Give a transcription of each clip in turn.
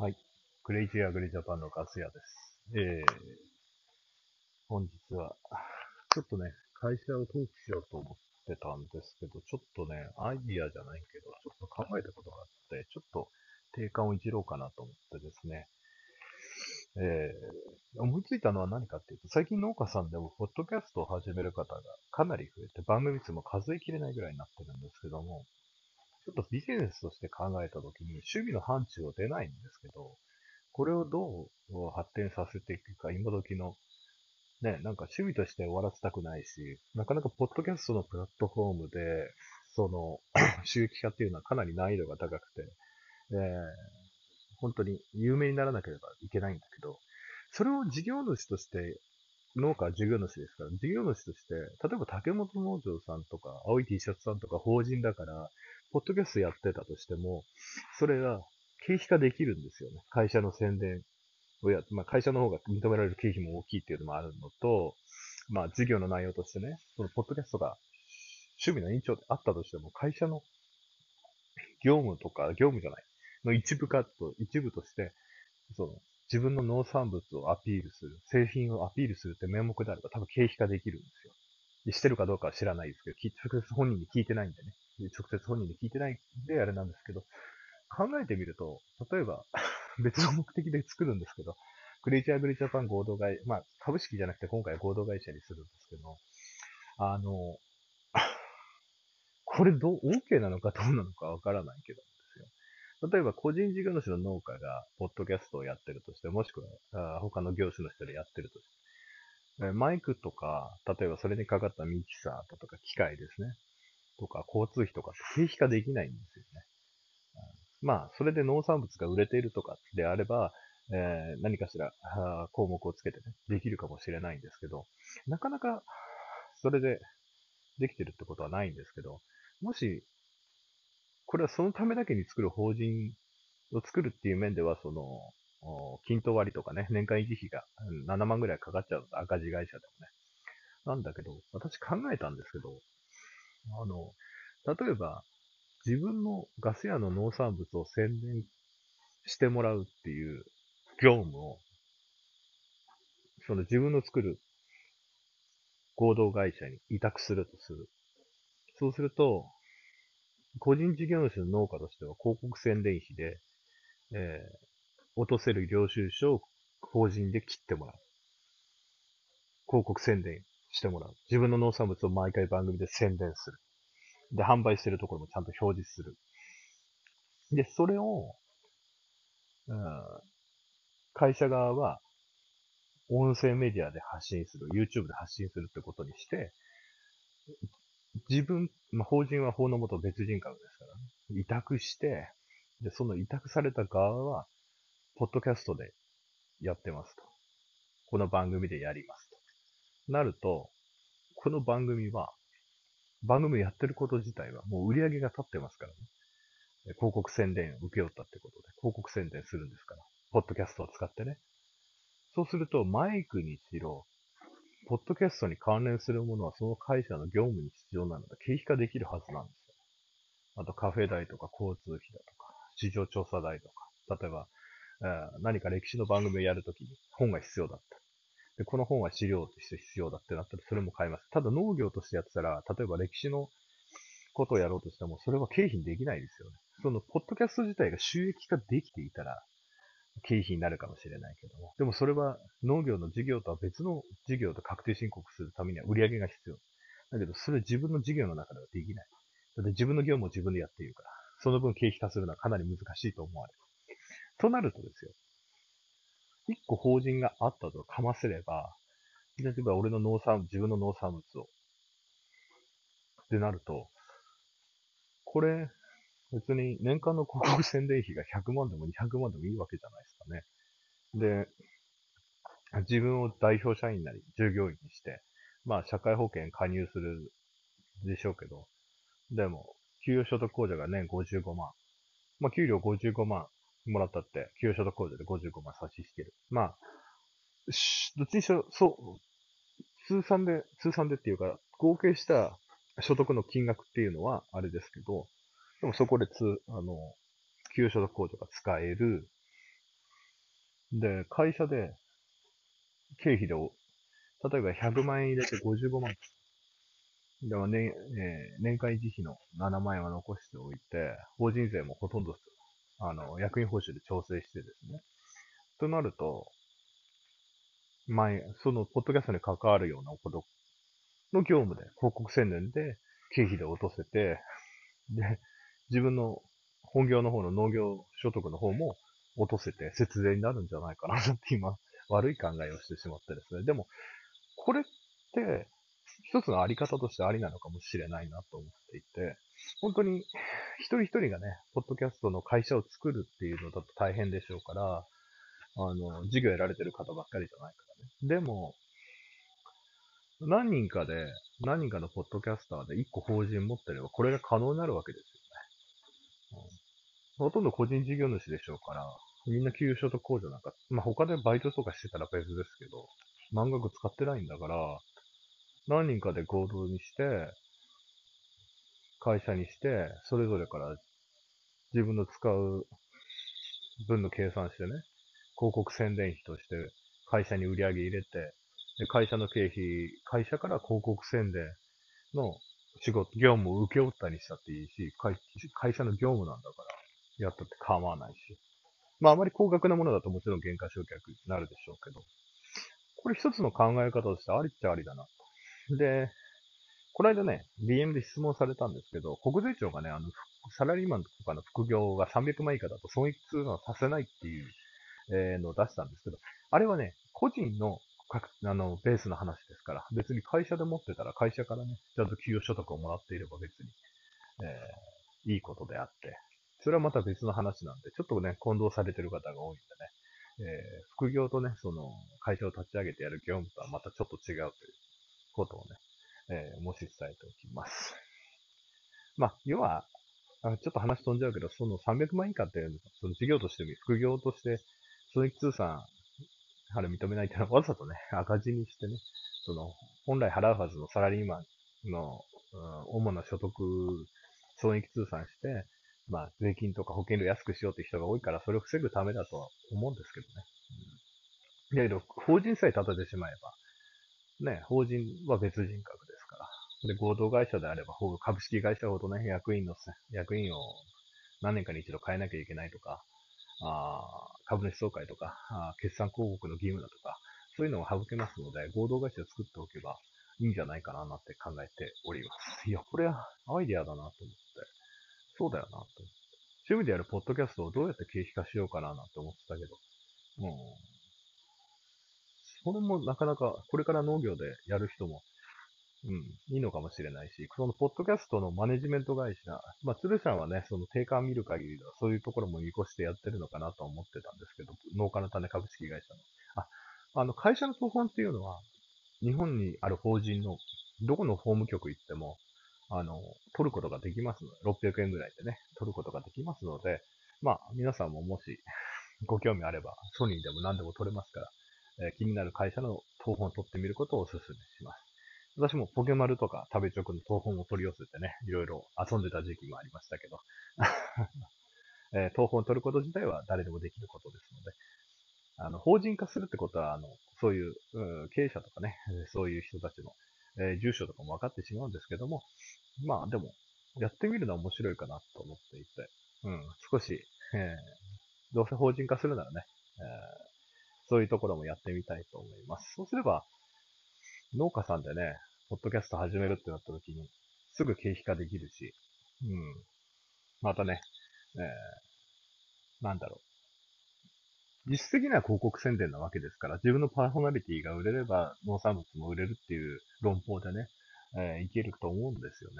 はい。クレイジーアグリジャパンのガス屋です。えー、本日は、ちょっとね、会社を登記しようと思ってたんですけど、ちょっとね、アイディアじゃないけど、ちょっと考えたことがあって、ちょっと定款をいじろうかなと思ってですね、えー、思いついたのは何かっていうと、最近農家さんでも、ポッドキャストを始める方がかなり増えて、番組数も数えきれないぐらいになってるんですけども、ちょっとビジネスとして考えたときに、趣味の範疇を出ないんですけど、これをどう発展させていくか、今時の、ね、なんか趣味として終わらせたくないし、なかなかポッドキャストのプラットフォームで、その、収益化っていうのはかなり難易度が高くて、えー、本当に有名にならなければいけないんだけど、それを事業主として農家は事業主ですから、事業主として、例えば竹本農場さんとか、青い T シャツさんとか法人だから、ポッドキャストやってたとしても、それが経費化できるんですよね。会社の宣伝をやまあ、会社の方が認められる経費も大きいっていうのもあるのと、まあ、事業の内容としてね、そのポッドキャストが趣味の延長であったとしても、会社の業務とか、業務じゃない、の一部カット、一部として、その、自分の農産物をアピールする、製品をアピールするって名目であれば多分経費化できるんですよ。してるかどうかは知らないですけど、直接本人に聞いてないんでね。直接本人に聞いてないんであれなんですけど、考えてみると、例えば 別の目的で作るんですけど、クレイジーグリージャパン合同会、まあ株式じゃなくて今回合同会社にするんですけど、あの、これどう、OK なのかどうなのかわからないけど。例えば個人事業主の農家がポッドキャストをやってるとして、もしくは他の業種の人でやってるとして、マイクとか、例えばそれにかかったミキサーとか機械ですね。とか交通費とか経費化できないんですよね。まあ、それで農産物が売れているとかであれば、えー、何かしら項目をつけてね、できるかもしれないんですけど、なかなかそれでできてるってことはないんですけど、もし、これはそのためだけに作る法人を作るっていう面では、その、均等割とかね、年間維持費が7万ぐらいかかっちゃう赤字会社でもね。なんだけど、私考えたんですけど、あの、例えば、自分のガス屋の農産物を宣伝してもらうっていう業務を、その自分の作る合同会社に委託するとする。そうすると、個人事業主の農家としては広告宣伝費で、えー、落とせる領収書を法人で切ってもらう。広告宣伝してもらう。自分の農産物を毎回番組で宣伝する。で、販売してるところもちゃんと表示する。で、それを、うん、会社側は、音声メディアで発信する、YouTube で発信するってことにして、自分、まあ、法人は法のもと別人格ですからね。委託して、で、その委託された側は、ポッドキャストでやってますと。この番組でやりますと。なると、この番組は、番組やってること自体はもう売り上げが立ってますからね。広告宣伝受け負ったってことで、広告宣伝するんですから。ポッドキャストを使ってね。そうすると、マイクにしろ、ポッドキャストに関連するものはその会社の業務に必要なので、経費化できるはずなんですよ。あと、カフェ代とか交通費だとか、市場調査代とか、例えば、何か歴史の番組をやるときに本が必要だった。で、この本は資料として必要だってなったら、それも買います。ただ農業としてやってたら、例えば歴史のことをやろうとしても、それは経費にできないですよね。その、ポッドキャスト自体が収益化できていたら、経費になるかもしれないけども。でもそれは農業の事業とは別の事業と確定申告するためには売り上げが必要。だけど、それ自分の事業の中ではできない。だって自分の業務を自分でやっているから。その分経費化するのはかなり難しいと思われる。となるとですよ。一個法人があったとかませれば、例えば俺の農産、自分の農産物を。ってなると、これ、別に年間の広告宣伝費が100万でも200万でもいいわけじゃないですかね。で、自分を代表社員なり従業員にして、まあ社会保険加入するでしょうけど、でも、給与所得控除が年55万。まあ給料55万もらったって、給与所得控除で55万差し引ける。まあ、どっちにしろ、そう、通算で、通算でっていうか、合計した所得の金額っていうのはあれですけど、でもそこでつ、あの、給与所得控除が使える。で、会社で、経費で、例えば100万円入れて55万。でも年、えー、年間維持費の7万円は残しておいて、法人税もほとんど、あの、役員報酬で調整してですね。となると、前、その、ポッドキャストに関わるようなことの業務で、広告宣伝で、経費で落とせて、で、自分の本業の方の農業所得の方も落とせて節税になるんじゃないかなって今、悪い考えをしてしまってですね。でも、これって、一つのあり方としてありなのかもしれないなと思っていて、本当に一人一人がね、ポッドキャストの会社を作るっていうのだと大変でしょうから、あの、事業やられてる方ばっかりじゃないからね。でも、何人かで、何人かのポッドキャスターで一個法人持ってれば、これが可能になるわけですよね。うん、ほとんど個人事業主でしょうから、みんな給与所得控除なんか、まあ、他でバイトとかしてたら別ですけど、満額使ってないんだから、何人かで合同にして、会社にして、それぞれから自分の使う分の計算してね、広告宣伝費として会社に売り上げ入れて、で会社の経費、会社から広告宣伝の仕事、業務を請け負ったりしたっていいし、会社の業務なんだから、やったって構わないし。まあ、あまり高額なものだともちろん原価償却になるでしょうけど、これ一つの考え方としてありっちゃありだな。で、この間ね、DM で質問されたんですけど、国税庁がね、あの、サラリーマンとかの副業が300万以下だと損益通のさせないっていう、え、のを出したんですけど、あれはね、個人のあの、ベースの話ですから、別に会社で持ってたら会社からね、ちゃんと給与所得をもらっていれば別に、えー、いいことであって、それはまた別の話なんで、ちょっとね、混同されてる方が多いんでね、えー、副業とね、その、会社を立ち上げてやる業務とはまたちょっと違うという。ことをね、えー、もし伝えておきます。まあ、要は、あちょっと話飛んじゃうけど、その300万以下っていう、その事業として副業として、損益通算あれ認めないっていうのはわざとね、赤字にしてね、その、本来払うはずのサラリーマンの、うん、主な所得、損益通算して、まあ、税金とか保険料安くしようって人が多いから、それを防ぐためだとは思うんですけどね。うん、だけど、法人さえ立ててしまえば、ね、法人は別人格ですから。で、合同会社であれば、株式会社ほどね、役員の、役員を何年かに一度変えなきゃいけないとか、あ株主総会とかあ、決算広告の義務だとか、そういうのを省けますので、合同会社を作っておけばいいんじゃないかななんて考えております。いや、これはアイディアだなと思って、そうだよなと思って。趣味でやるポッドキャストをどうやって経費化しようかななんて思ってたけど、うん。それもなかなか、これから農業でやる人もうん、いいのかもしれないし、そのポッドキャストのマネジメント会社、まあ、鶴さんはね、その定価を見る限りでは、そういうところも見越してやってるのかなと思ってたんですけど、農家の種株式会社の。あ、あの、会社の当本っていうのは、日本にある法人の、どこの法務局行っても、あの、取ることができますので、600円ぐらいでね、取ることができますので、まあ、皆さんももし、ご興味あれば、ソニーでも何でも取れますから、え、気になる会社の当本を取ってみることをお勧めします。私もポケマルとか食べチョクの東本を取り寄せてね、いろいろ遊んでた時期もありましたけど、えー、東本を取ること自体は誰でもできることですので、あの、法人化するってことは、あの、そういう、う、経営者とかね、そういう人たちの、えー、住所とかも分かってしまうんですけども、まあでも、やってみるのは面白いかなと思っていて、うん、少し、えー、どうせ法人化するならね、えー、そういうところもやってみたいと思います。そうすれば、農家さんでね、ポッドキャスト始めるってなった時に、すぐ経費化できるし、うん。またね、えー、なんだろう。実質的には広告宣伝なわけですから、自分のパーソナリティが売れれば農産物も売れるっていう論法でね、えー、いけると思うんですよね。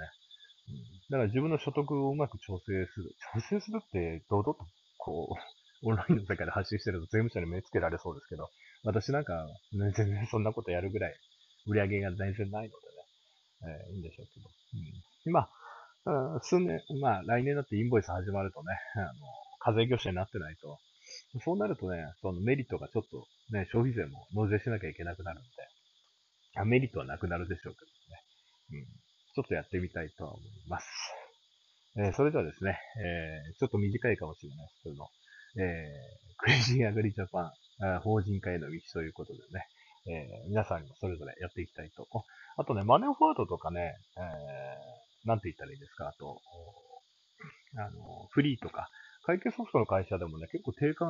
うん、だから自分の所得をうまく調整する。調整するって、堂々と、こう、オンラインの世界で発信してると税務署に目つけられそうですけど、私なんか、ね、全然そんなことやるぐらい売り上げが全然ないのでね、えー、いいんでしょうけど。うん、まあ、数年、まあ来年だってインボイス始まるとね、あの、課税業者になってないと、そうなるとね、そのメリットがちょっとね、消費税も納税しなきゃいけなくなるんで、メリットはなくなるでしょうけどね。うん。ちょっとやってみたいとは思います。えー、それではですね、えー、ちょっと短いかもしれないですけど、えー、クレイジーアグリジャパン、法人化への道ということでね、えー皆さんにもそれぞれやっていきたいと。あとね、マネーフォワードとかね、えーなんて言ったらいいですか、あと、あの、フリーとか、会計ソフトの会社でもね、結構定款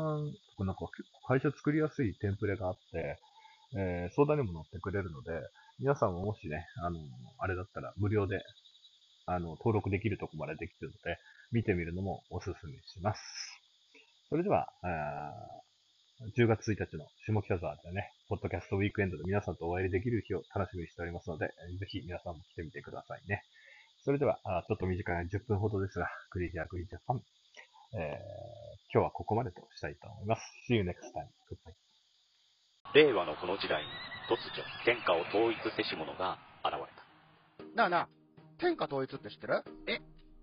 とかなんか結構会社作りやすいテンプレがあって、えー相談にも乗ってくれるので、皆さんももしね、あの、あれだったら無料で、あの、登録できるとこまでできてるので、見てみるのもおすすめします。それでは、あー10月1日の下北沢でね、ポッドキャストウィークエンドで皆さんとお会いできる日を楽しみにしておりますので、えーぜひ皆さんも来てみてくださいね。それでは、ちょっと短い10分ほどですが、クリージャークリージャーファン、えー今日はここまでとしたいと思います。See you next time. Goodbye. 令和のこの時代に突如天下を統一せし者が現れたなあなあ、天下統一って知ってる？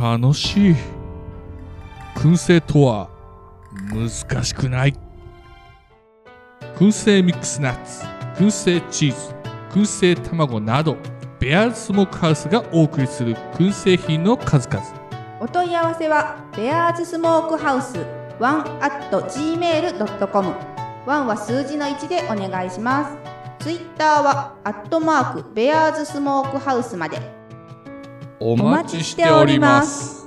楽しい。燻製とは難しくない。燻製ミックスナッツ燻製チーズ燻製卵などベアーズスモークハウスがお送りする燻製品の数々。お問い合わせはベアーズスモークハウスワンアット gmail.com ワンは数字の1でお願いします。ツイッターはアットマークベアーズスモークハウスまで。お待ちしております。